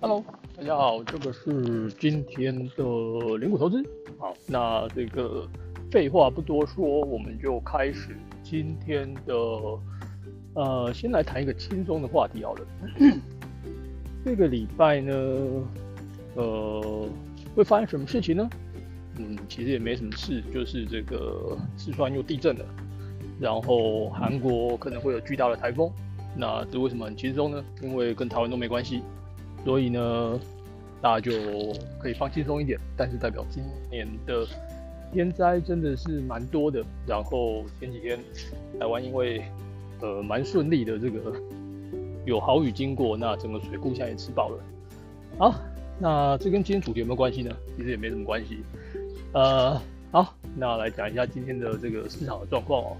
Hello，大家好，这个是今天的灵股投资。好，那这个废话不多说，我们就开始今天的。呃，先来谈一个轻松的话题好了。这个礼拜呢，呃，会发生什么事情呢？嗯，其实也没什么事，就是这个四川又地震了，然后韩国可能会有巨大的台风。那这为什么很轻松呢？因为跟台湾都没关系，所以呢，大家就可以放轻松一点。但是代表今年的天灾真的是蛮多的。然后前几天台湾因为呃蛮顺利的，这个有好雨经过，那整个水库现在也吃饱了。好，那这跟今天主题有没有关系呢？其实也没什么关系。呃，好，那来讲一下今天的这个市场的状况哦。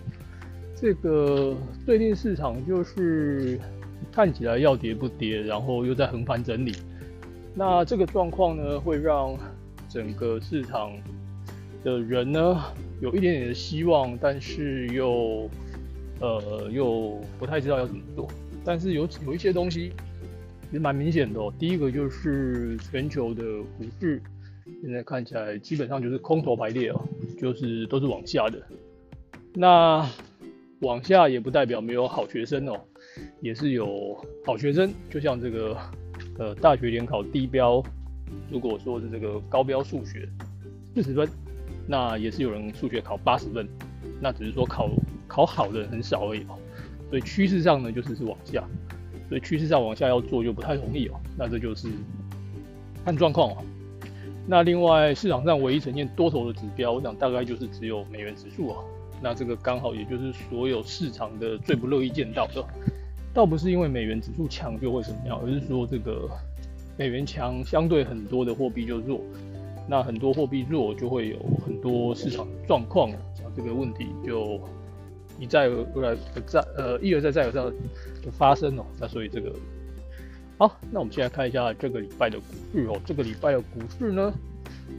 这个最近市场就是看起来要跌不跌，然后又在横盘整理。那这个状况呢，会让整个市场的人呢有一点点的希望，但是又呃又不太知道要怎么做。但是有有一些东西也蛮明显的哦。第一个就是全球的股市现在看起来基本上就是空头排列哦，就是都是往下的。那往下也不代表没有好学生哦，也是有好学生，就像这个呃大学联考低标，如果说是这个高标数学四十分，那也是有人数学考八十分，那只是说考考好的人很少而已哦，所以趋势上呢就是是往下，所以趋势上往下要做就不太容易哦，那这就是看状况哦。那另外市场上唯一呈现多头的指标，我想大概就是只有美元指数哦。那这个刚好也就是所有市场的最不乐意见到的，倒不是因为美元指数强就会怎么样，而是说这个美元强相对很多的货币就弱，那很多货币弱就会有很多市场状况，这个问题就一再而来而再呃一而再再而三的发生哦，那所以这个好，那我们现在看一下这个礼拜的股市哦，这个礼拜的股市呢？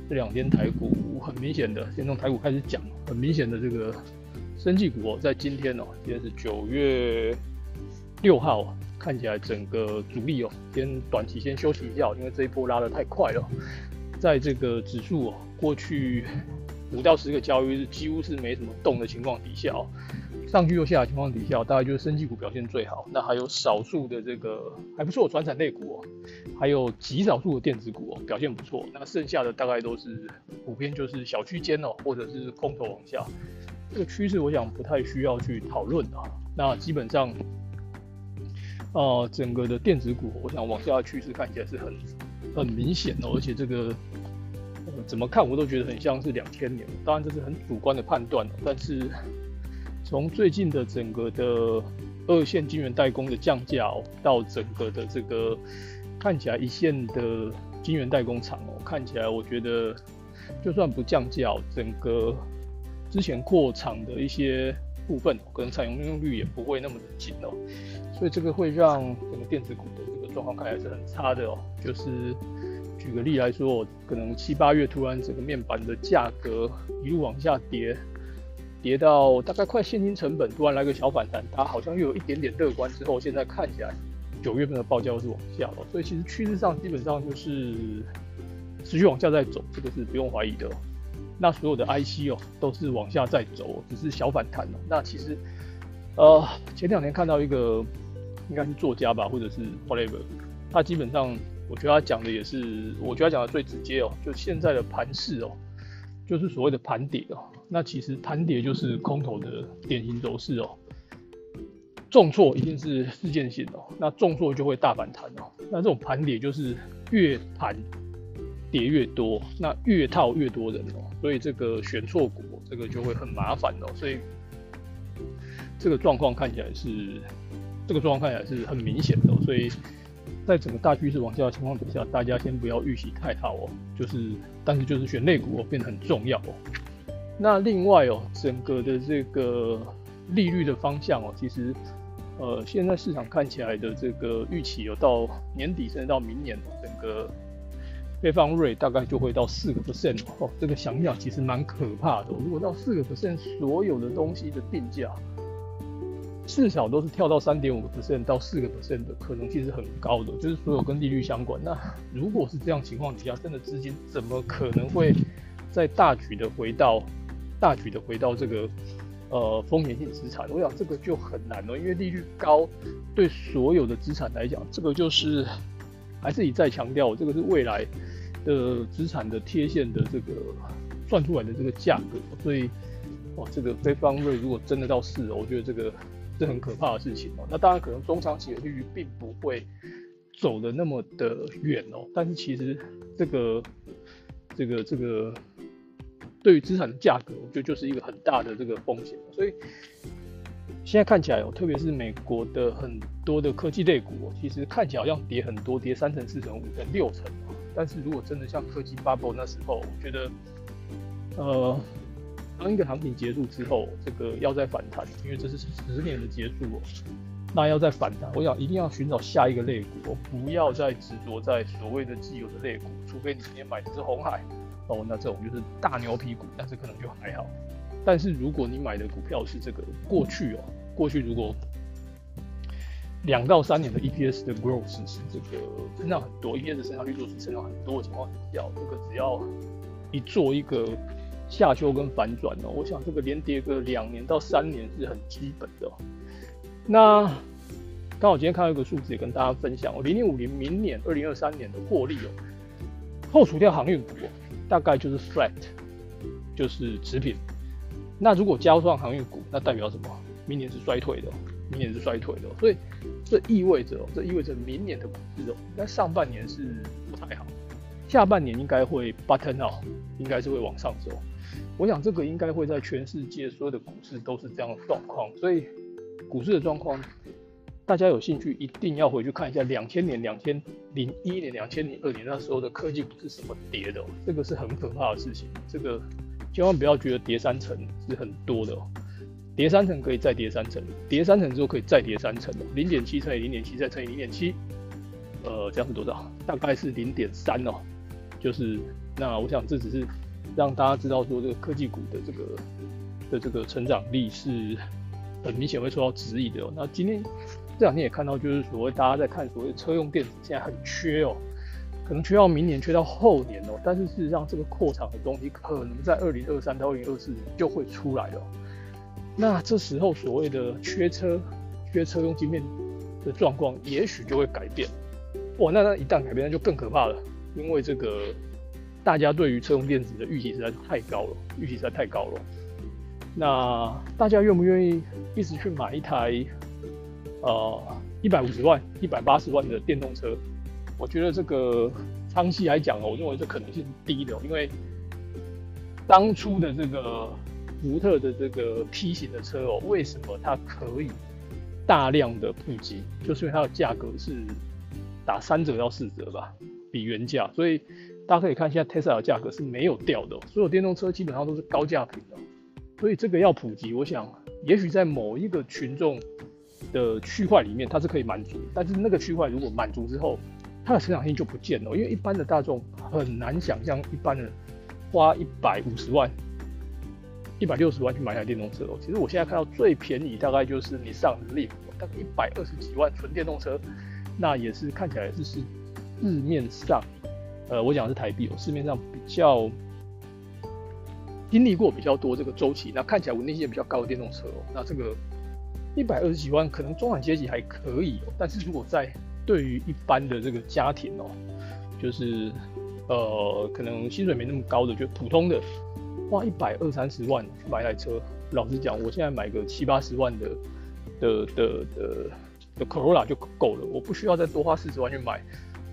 这两天台股很明显的，先从台股开始讲，很明显的这个生技股哦，在今天哦，今天是九月六号，看起来整个主力哦，先短期先休息一下，因为这一波拉得太快了，在这个指数哦，过去五到十个交易日几乎是没什么动的情况底下哦。上去又下的情况底下，大概就是升技股表现最好。那还有少数的这个还不错的传产类股哦，还有极少数的电子股哦，表现不错。那剩下的大概都是普遍就是小区间哦，或者是空头往下。这个趋势我想不太需要去讨论啊。那基本上，呃，整个的电子股，我想往下的趋势看起来是很很明显哦，而且这个怎么看我都觉得很像是两千年。当然这是很主观的判断，但是。从最近的整个的二线晶圆代工的降价哦，到整个的这个看起来一线的晶圆代工厂哦，看起来我觉得就算不降价，整个之前扩厂的一些部分可能采用用率也不会那么的紧哦，所以这个会让整个电子股的这个状况看起来是很差的哦。就是举个例来说，可能七八月突然整个面板的价格一路往下跌。跌到大概快现金成本，突然来个小反弹，它好像又有一点点乐观。之后现在看起来，九月份的报价是往下了，所以其实趋势上基本上就是持续往下在走，这个是不用怀疑的。那所有的 IC 哦都是往下在走，只是小反弹哦。那其实呃前两天看到一个应该是作家吧，或者是 whatever，他基本上我觉得他讲的也是，我觉得他讲的最直接哦，就现在的盘势哦，就是所谓的盘跌哦。那其实盘跌就是空头的典型走势哦，重挫一定是事件性哦，那重挫就会大反弹哦，那这种盘跌就是越盘跌越多，那越套越多人哦，所以这个选错股这个就会很麻烦哦，所以这个状况看起来是这个状况看起来是很明显的，所以在整个大趋势往下的情况底下，大家先不要预期太好哦，就是但是就是选类股哦变得很重要哦。那另外哦，整个的这个利率的方向哦，其实呃，现在市场看起来的这个预期有到年底甚至到明年，整个配放瑞大概就会到四个 percent 哦。这个想想其实蛮可怕的。如果到四个 percent，所有的东西的定价至少都是跳到三点五个 percent 到四个 percent 的可能性是很高的，就是所有跟利率相关。那如果是这样情况底下，真的资金怎么可能会在大举的回到大举的回到这个呃风险性资产？我想这个就很难了，因为利率高对所有的资产来讲，这个就是还是一再强调，这个是未来的资产的贴现的这个算出来的这个价格，所以。哇，这个非方瑞如果真的到四，我觉得这个是很可怕的事情哦。那当然可能中长期的利率并不会走的那么的远哦，但是其实这个这个这个对于资产的价格，我觉得就是一个很大的这个风险。所以现在看起来哦，特别是美国的很多的科技类股，其实看起来好像跌很多，跌三成、四成、五成、六成。但是如果真的像科技 bubble 那时候，我觉得呃。当一个行情结束之后，这个要再反弹，因为这是十年的结束哦。那要再反弹，我想一定要寻找下一个类股，不要再执着在所谓的既有的类股，除非你今天买的是红海哦，那这种就是大牛皮股，但是可能就还好。但是如果你买的股票是这个过去哦，过去如果两到三年的 EPS 的 growth 是这个增长很多，EPS 增长率都是增长很多的情况下，这个只要一做一个。下修跟反转哦，我想这个连跌个两年到三年是很基本的。那刚好今天看到一个数字，也跟大家分享哦，零零五零明年二零二三年的获利哦，扣除掉航运股哦，大概就是 flat，就是持平。那如果加上航运股，那代表什么？明年是衰退的，明年是衰退的。所以这意味着，这意味着明年的股市哦，应该上半年是不太好，下半年应该会 button 哦，应该是会往上走。我想这个应该会在全世界所有的股市都是这样的状况，所以股市的状况，大家有兴趣一定要回去看一下两千年、两千零一年、两千零二年那时候的科技股是什么跌的，这个是很可怕的事情。这个千万不要觉得跌三层是很多的，跌三层可以再跌三成，跌三层之后可以再跌三成，零点七乘以零点七再乘以零点七，呃，这样是多少？大概是零点三哦，就是那我想这只是。让大家知道说这个科技股的这个的这个成长力是很明显会受到质疑的哦。那今天这两天也看到，就是所谓大家在看所谓车用电子现在很缺哦，可能缺到明年，缺到后年哦。但是事实上，这个扩厂的东西可能在二零二三到二零二四年就会出来了。那这时候所谓的缺车、缺车用晶片的状况，也许就会改变。哇，那那一旦改变，那就更可怕了，因为这个。大家对于车用电子的预期实在是太高了，预期实在太高了。那大家愿不愿意一直去买一台呃一百五十万、一百八十万的电动车？我觉得这个长期来讲哦，我认为这可能性低的，因为当初的这个福特的这个 P 型的车哦，为什么它可以大量的普及？就是因为它的价格是打三折到四折吧，比原价，所以。大家可以看，现在 Tesla 的价格是没有掉的，所有电动车基本上都是高价品的，所以这个要普及，我想也许在某一个群众的区块里面它是可以满足，但是那个区块如果满足之后，它的成长性就不见了，因为一般的大众很难想象一般人花一百五十万、一百六十万去买台电动车哦。其实我现在看到最便宜大概就是你上 Leaf，大概一百二十几万纯电动车，那也是看起来是是市面上。呃，我讲的是台币哦，市面上比较经历过比较多这个周期，那看起来稳定性比较高的电动车哦，那这个一百二十几万可能中产阶级还可以哦，但是如果在对于一般的这个家庭哦，就是呃可能薪水没那么高的，就普通的花一百二三十万去买台车，老实讲，我现在买个七八十万的的的的的 Corolla 就够了，我不需要再多花四十万去买。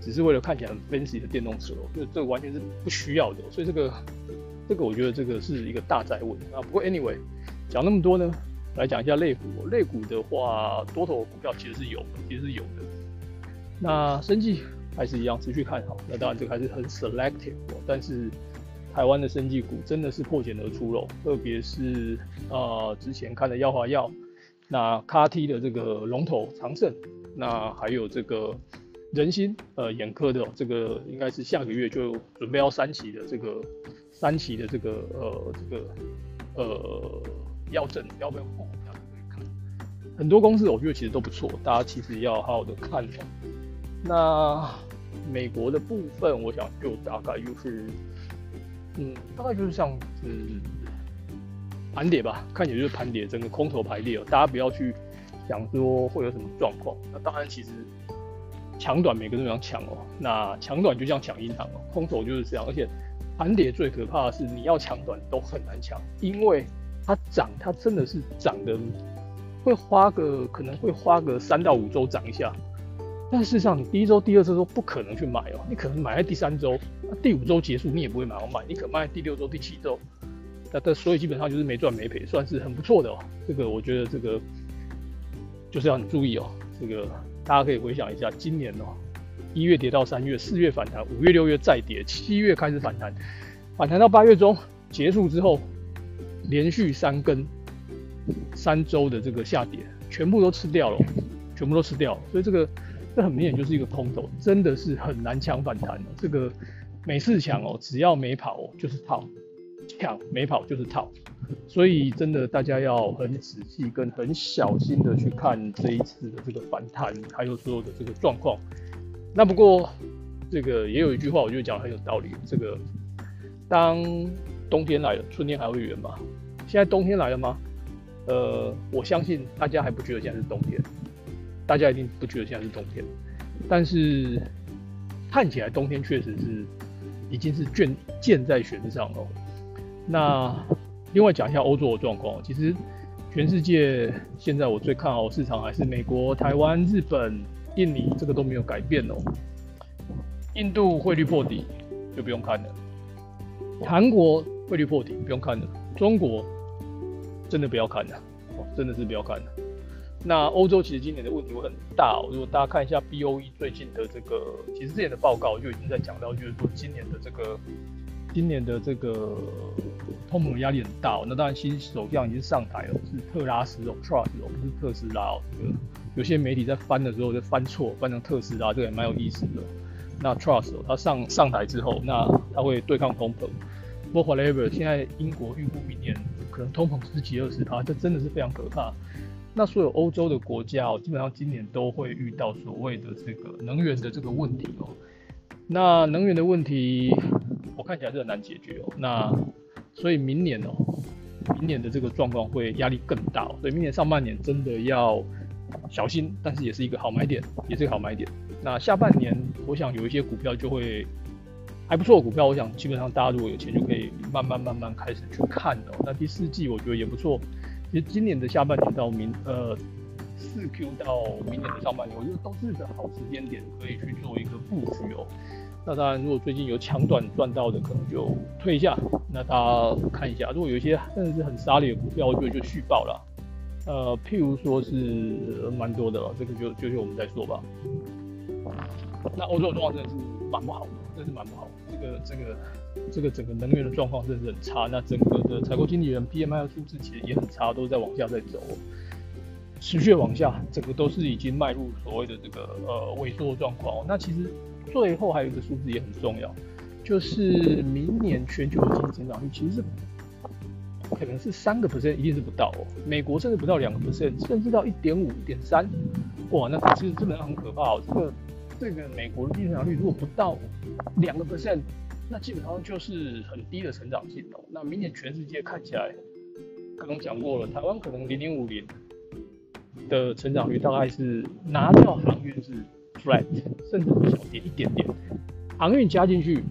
只是为了看起来很 fancy 的电动车，就这完全是不需要的，所以这个这个我觉得这个是一个大灾问啊。不过 anyway，讲那么多呢，来讲一下类股。类股的话，多头股票其实是有的，其实是有的。那生技还是一样持续看好，那当然这个还是很 selective，但是台湾的生技股真的是破茧而出喽，特别是啊之前看的药华药，那 c a t 的这个龙头长盛，那还有这个。仁心呃眼科的这个应该是下个月就准备要三期的这个三期的这个呃这个呃药证要不要过？大家可以看。很多公司我觉得其实都不错，大家其实要好好的看哦。那美国的部分，我想就大概就是，嗯，大概就是像嗯盘点吧，看起来就是盘点，整个空头排列哦。大家不要去想说会有什么状况。那当然，其实抢短每个人都想抢哦。那抢短就像抢银行哦，空头就是这样。而且盘点最可怕的是，你要抢短都很难抢，因为它涨，它真的是涨的会花个可能会花个三到五周涨一下。但事实上，你第一周、第二周都不可能去买哦。你可能买在第三周，第五周结束你也不会马上买，你可能卖在第六周、第七周。那这所以基本上就是没赚没赔，算是很不错的哦。这个我觉得这个就是要很注意哦。这个大家可以回想一下，今年哦，一月跌到三月，四月反弹，五月、六月再跌，七月开始反弹，反弹到八月中结束之后，连续三根三周的这个下跌，全部都吃掉了，全部都吃掉，所以这个。这很明显就是一个空头，真的是很难抢反弹的。这个每次抢哦，只要没跑就是套，抢没跑就是套，所以真的大家要很仔细跟很小心的去看这一次的这个反弹，还有所有的这个状况。那不过这个也有一句话，我觉得讲的很有道理。这个当冬天来了，春天还会远吗？现在冬天来了吗？呃，我相信大家还不觉得现在是冬天。大家一定不觉得现在是冬天，但是看起来冬天确实是已经是箭箭在弦上了。那另外讲一下欧洲的状况，其实全世界现在我最看好市场还是美国、台湾、日本、印尼，这个都没有改变哦。印度汇率破底就不用看了，韩国汇率破底不用看了，中国真的不要看了，哦，真的是不要看了。那欧洲其实今年的问题会很大。如果大家看一下 B O E 最近的这个，其实之前的报告就已经在讲到，就是说今年的这个，今年的这个通膨压力很大。那当然新首相已经上台了，是特拉斯哦，Trust 哦，不是特斯拉哦。有些媒体在翻的时候就翻错，翻成特斯拉，这个也蛮有意思的。那 Trust 哦，他上上台之后，那他会对抗通膨。不过 whatever，现在英国预估明年可能通膨十几二十趴，这真的是非常可怕。那所有欧洲的国家哦，基本上今年都会遇到所谓的这个能源的这个问题哦。那能源的问题，我看起来是很难解决哦。那所以明年哦，明年的这个状况会压力更大，所以明年上半年真的要小心，但是也是一个好买点，也是一个好买点。那下半年，我想有一些股票就会还不错的，股票我想基本上大家如果有钱就可以慢慢慢慢开始去看哦。那第四季我觉得也不错。其实今年的下半年到明呃四 Q 到明年的上半年，我觉得都是个好时间点，可以去做一个布局哦。那当然，如果最近有抢短赚到的，可能就退一下。那大家看一下，如果有一些真的是很杀力的股票，我觉得就续报了。呃，譬如说是蛮多的了，这个就就就我们再说吧。那欧洲的状况真的是蛮不好的，真是蛮不好。这个这个。这个整个能源的状况真是很差，那整个的采购经理人 PMI 的数字其实也很差，都在往下在走，持续往下，整个都是已经迈入所谓的这个呃萎缩状况。那其实最后还有一个数字也很重要，就是明年全球的经济增长率其实是可能是三个 percent，一定是不到哦。美国甚至不到两个 percent，甚至到一点五、一点三，哇，那其实基本上很可怕哦。这个这个美国的低成长率如果不到两个 percent。那基本上就是很低的成长性哦。那明年全世界看起来，刚刚讲过了，台湾可能零点五零的成长率大概是拿掉航运是 flat，甚至小跌一点点。航运加进去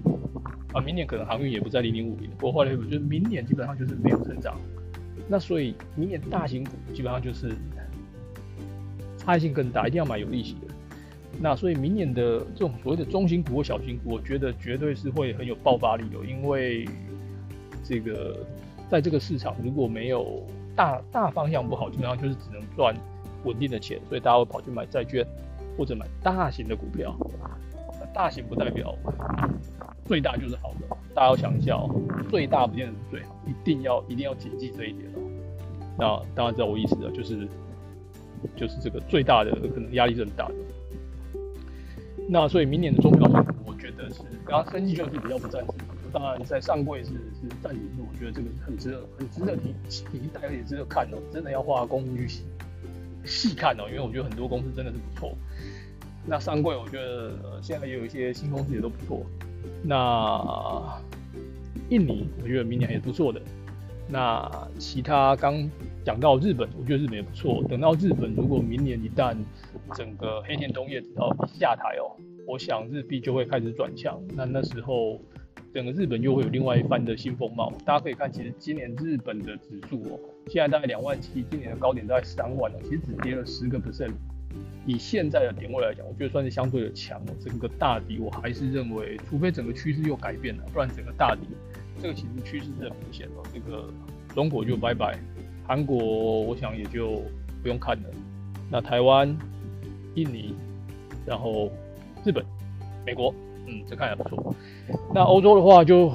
啊，明年可能航运也不在零点五零。不过后来我觉得明年基本上就是没有成长。那所以明年大型股基本上就是差异性更大，一定要买有利息的。那所以明年的这种所谓的中型股或小型股，我觉得绝对是会很有爆发力的，因为这个在这个市场如果没有大大方向不好，基本上就是只能赚稳定的钱，所以大家会跑去买债券或者买大型的股票。大型不代表最大就是好的，大家要想一下哦，最大不见得是最好，一定要一定要谨记这一点哦。那大家知道我意思的，就是就是这个最大的可能压力是很大的。那所以明年的中标，我觉得是刚刚升级就是比较不赞成。当然在上柜是是暂停是我觉得这个很值得很值得提提，大家也值得看哦。真的要花功夫去，细看哦，因为我觉得很多公司真的是不错。那上柜我觉得现在也有一些新公司也都不错。那印尼我觉得明年也不错的。那其他刚讲到日本，我觉得日本也不错。等到日本如果明年一旦整个黑田东彦只要下台哦，我想日币就会开始转强。那那时候整个日本又会有另外一番的新风貌。大家可以看，其实今年日本的指数哦，现在大概两万七，今年的高点大概三万了，其实只跌了十个 percent。以现在的点位来讲，我觉得算是相对的强。整个大底我还是认为，除非整个趋势又改变了，不然整个大底这个其实趋势是很明显的。这个中国就拜拜，韩国我想也就不用看了。那台湾、印尼，然后日本、美国，嗯，这看起来不错。那欧洲的话就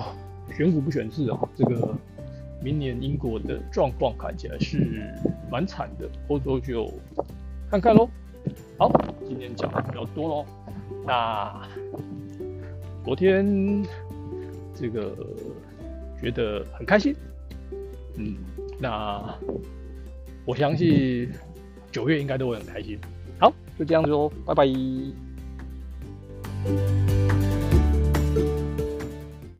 选股不选市啊。这个明年英国的状况看起来是蛮惨的，欧洲就看看喽。好，今天讲的比较多喽。那昨天这个觉得很开心，嗯，那我相信九月应该都会很开心。好，就这样子哦，拜拜。